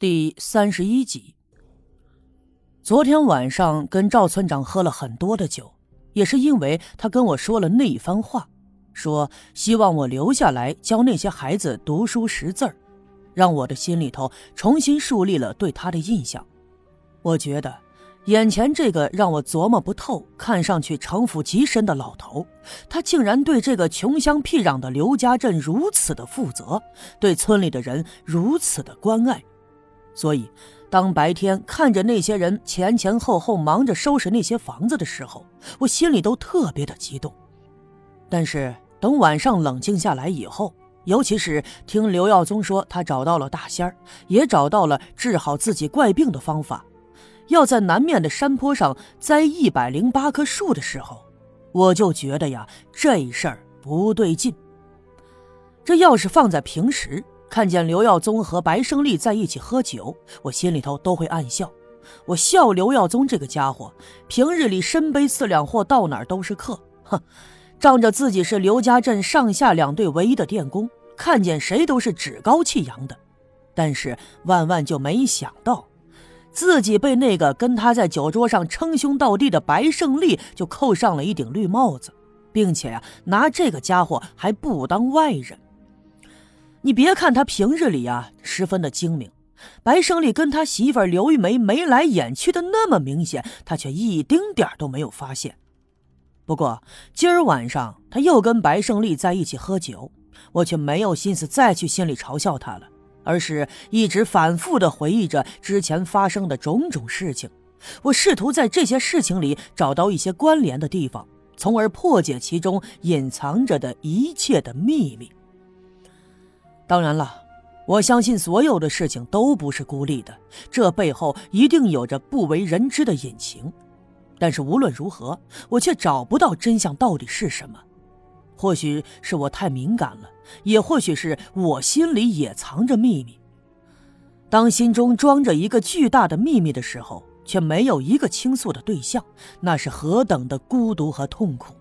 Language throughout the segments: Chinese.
第三十一集。昨天晚上跟赵村长喝了很多的酒，也是因为他跟我说了那一番话，说希望我留下来教那些孩子读书识字儿，让我的心里头重新树立了对他的印象。我觉得，眼前这个让我琢磨不透、看上去城府极深的老头，他竟然对这个穷乡僻壤的刘家镇如此的负责，对村里的人如此的关爱。所以，当白天看着那些人前前后后忙着收拾那些房子的时候，我心里都特别的激动。但是等晚上冷静下来以后，尤其是听刘耀宗说他找到了大仙儿，也找到了治好自己怪病的方法，要在南面的山坡上栽一百零八棵树的时候，我就觉得呀，这事儿不对劲。这要是放在平时，看见刘耀宗和白胜利在一起喝酒，我心里头都会暗笑。我笑刘耀宗这个家伙，平日里身背四两货，到哪儿都是客。哼，仗着自己是刘家镇上下两队唯一的电工，看见谁都是趾高气扬的。但是万万就没想到，自己被那个跟他在酒桌上称兄道弟的白胜利就扣上了一顶绿帽子，并且呀，拿这个家伙还不当外人。你别看他平日里啊十分的精明，白胜利跟他媳妇刘玉梅眉来眼去的那么明显，他却一丁点都没有发现。不过今儿晚上他又跟白胜利在一起喝酒，我却没有心思再去心里嘲笑他了，而是一直反复的回忆着之前发生的种种事情。我试图在这些事情里找到一些关联的地方，从而破解其中隐藏着的一切的秘密。当然了，我相信所有的事情都不是孤立的，这背后一定有着不为人知的隐情。但是无论如何，我却找不到真相到底是什么。或许是我太敏感了，也或许是我心里也藏着秘密。当心中装着一个巨大的秘密的时候，却没有一个倾诉的对象，那是何等的孤独和痛苦。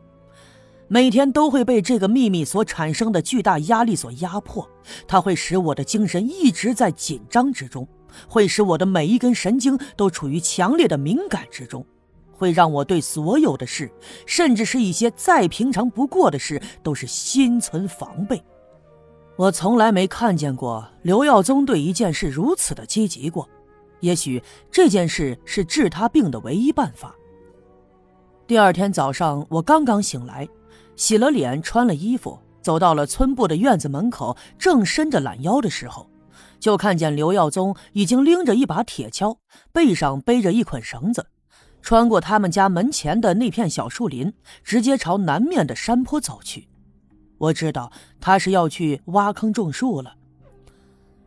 每天都会被这个秘密所产生的巨大压力所压迫，它会使我的精神一直在紧张之中，会使我的每一根神经都处于强烈的敏感之中，会让我对所有的事，甚至是一些再平常不过的事，都是心存防备。我从来没看见过刘耀宗对一件事如此的积极过，也许这件事是治他病的唯一办法。第二天早上，我刚刚醒来。洗了脸，穿了衣服，走到了村部的院子门口，正伸着懒腰的时候，就看见刘耀宗已经拎着一把铁锹，背上背着一捆绳子，穿过他们家门前的那片小树林，直接朝南面的山坡走去。我知道他是要去挖坑种树了。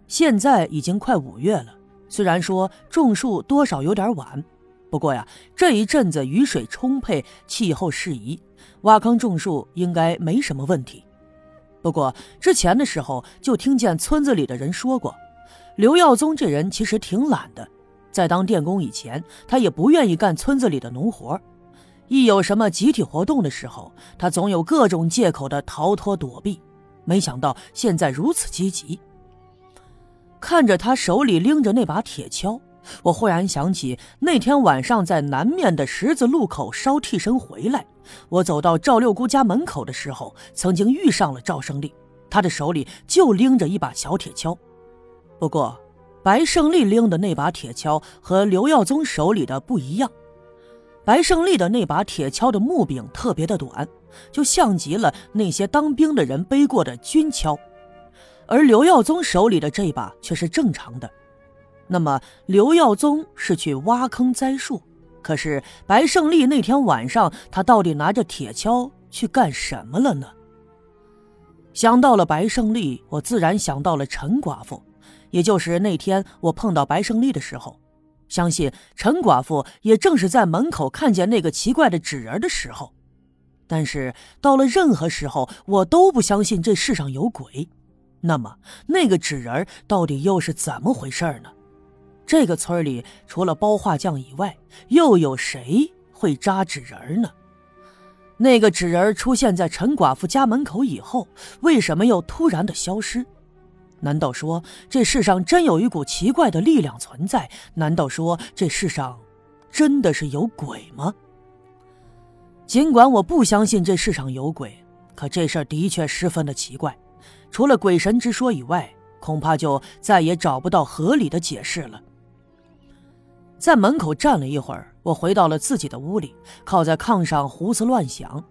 现在已经快五月了，虽然说种树多少有点晚。不过呀，这一阵子雨水充沛，气候适宜，挖坑种树应该没什么问题。不过之前的时候就听见村子里的人说过，刘耀宗这人其实挺懒的，在当电工以前，他也不愿意干村子里的农活。一有什么集体活动的时候，他总有各种借口的逃脱躲避。没想到现在如此积极。看着他手里拎着那把铁锹。我忽然想起那天晚上在南面的十字路口烧替身回来，我走到赵六姑家门口的时候，曾经遇上了赵胜利，他的手里就拎着一把小铁锹。不过，白胜利拎的那把铁锹和刘耀宗手里的不一样，白胜利的那把铁锹的木柄特别的短，就像极了那些当兵的人背过的军锹，而刘耀宗手里的这把却是正常的。那么刘耀宗是去挖坑栽树，可是白胜利那天晚上他到底拿着铁锹去干什么了呢？想到了白胜利，我自然想到了陈寡妇，也就是那天我碰到白胜利的时候，相信陈寡妇也正是在门口看见那个奇怪的纸人的时候。但是到了任何时候，我都不相信这世上有鬼。那么那个纸人到底又是怎么回事呢？这个村里除了包画匠以外，又有谁会扎纸人呢？那个纸人出现在陈寡妇家门口以后，为什么又突然的消失？难道说这世上真有一股奇怪的力量存在？难道说这世上真的是有鬼吗？尽管我不相信这世上有鬼，可这事儿的确十分的奇怪。除了鬼神之说以外，恐怕就再也找不到合理的解释了。在门口站了一会儿，我回到了自己的屋里，靠在炕上胡思乱想。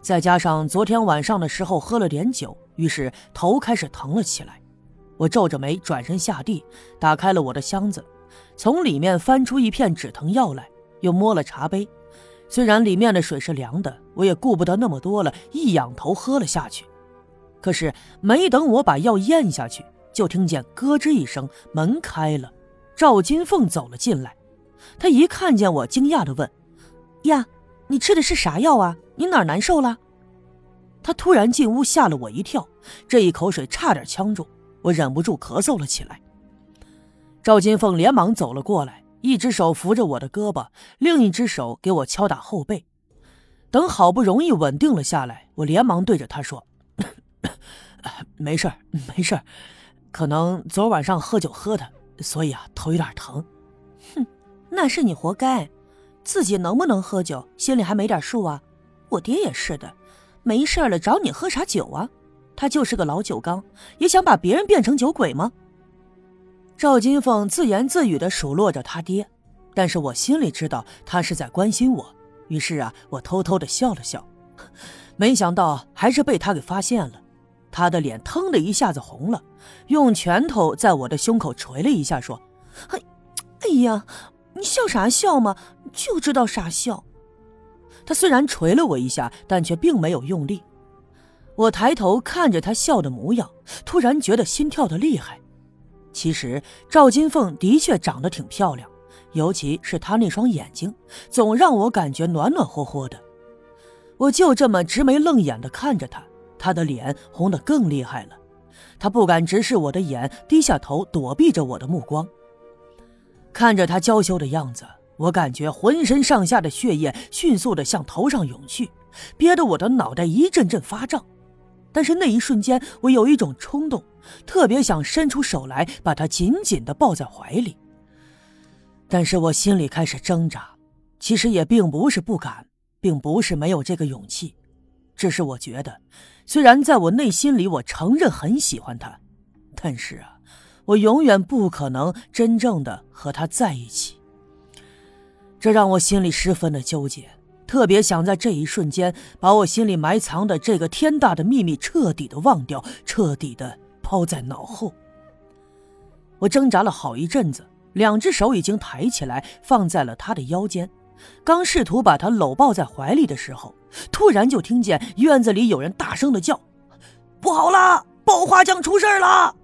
再加上昨天晚上的时候喝了点酒，于是头开始疼了起来。我皱着眉转身下地，打开了我的箱子，从里面翻出一片止疼药来，又摸了茶杯。虽然里面的水是凉的，我也顾不得那么多了，一仰头喝了下去。可是没等我把药咽下去，就听见咯吱一声，门开了，赵金凤走了进来。他一看见我，惊讶地问：“呀，你吃的是啥药啊？你哪难受了？”他突然进屋，吓了我一跳，这一口水差点呛住。我忍不住咳嗽了起来。赵金凤连忙走了过来，一只手扶着我的胳膊，另一只手给我敲打后背。等好不容易稳定了下来，我连忙对着他说：“ 没事，没事，可能昨晚上喝酒喝的，所以啊头有点疼。”哼，那是你活该，自己能不能喝酒，心里还没点数啊？我爹也是的，没事了找你喝啥酒啊？他就是个老酒缸，也想把别人变成酒鬼吗？赵金凤自言自语的数落着他爹，但是我心里知道他是在关心我，于是啊，我偷偷的笑了笑，没想到还是被他给发现了，他的脸腾的一下子红了，用拳头在我的胸口捶了一下，说：“哎，哎呀，你笑啥笑嘛？就知道傻笑。”他虽然捶了我一下，但却并没有用力。我抬头看着他笑的模样，突然觉得心跳的厉害。其实赵金凤的确长得挺漂亮，尤其是她那双眼睛，总让我感觉暖暖和和的。我就这么直眉愣眼的看着她，她的脸红得更厉害了。她不敢直视我的眼，低下头躲避着我的目光。看着她娇羞的样子，我感觉浑身上下的血液迅速的向头上涌去，憋得我的脑袋一阵阵发胀。但是那一瞬间，我有一种冲动，特别想伸出手来把他紧紧的抱在怀里。但是我心里开始挣扎，其实也并不是不敢，并不是没有这个勇气，只是我觉得，虽然在我内心里我承认很喜欢他，但是啊，我永远不可能真正的和他在一起。这让我心里十分的纠结。特别想在这一瞬间把我心里埋藏的这个天大的秘密彻底的忘掉，彻底的抛在脑后。我挣扎了好一阵子，两只手已经抬起来放在了他的腰间，刚试图把他搂抱在怀里的时候，突然就听见院子里有人大声的叫：“不好了，爆花匠出事了！”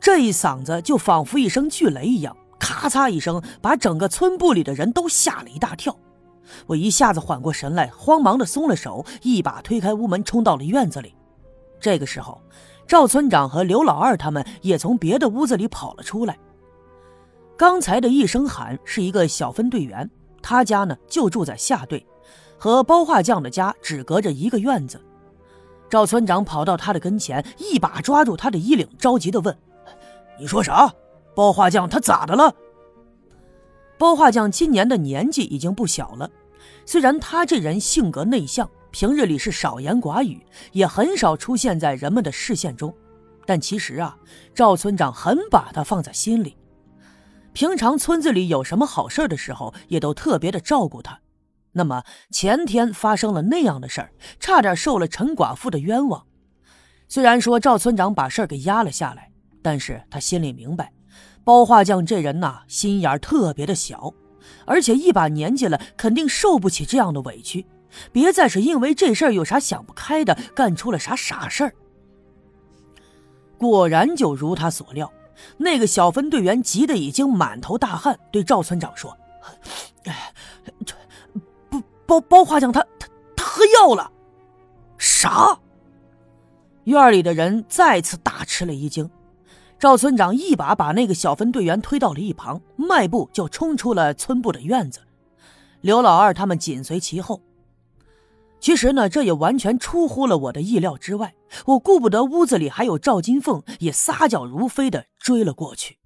这一嗓子就仿佛一声巨雷一样，咔嚓一声，把整个村部里的人都吓了一大跳。我一下子缓过神来，慌忙的松了手，一把推开屋门，冲到了院子里。这个时候，赵村长和刘老二他们也从别的屋子里跑了出来。刚才的一声喊是一个小分队员，他家呢就住在下队，和包画匠的家只隔着一个院子。赵村长跑到他的跟前，一把抓住他的衣领，着急的问：“你说啥？包画匠他咋的了？”包画匠今年的年纪已经不小了。虽然他这人性格内向，平日里是少言寡语，也很少出现在人们的视线中，但其实啊，赵村长很把他放在心里。平常村子里有什么好事的时候，也都特别的照顾他。那么前天发生了那样的事儿，差点受了陈寡妇的冤枉。虽然说赵村长把事儿给压了下来，但是他心里明白，包画匠这人呐，心眼特别的小。而且一把年纪了，肯定受不起这样的委屈，别再是因为这事儿有啥想不开的，干出了啥傻事儿。果然就如他所料，那个小分队员急得已经满头大汗，对赵村长说：“哎，这包包包画匠他他他喝药了。”啥？院里的人再次大吃了一惊。赵村长一把把那个小分队员推到了一旁，迈步就冲出了村部的院子。刘老二他们紧随其后。其实呢，这也完全出乎了我的意料之外。我顾不得屋子里还有赵金凤，也撒脚如飞的追了过去。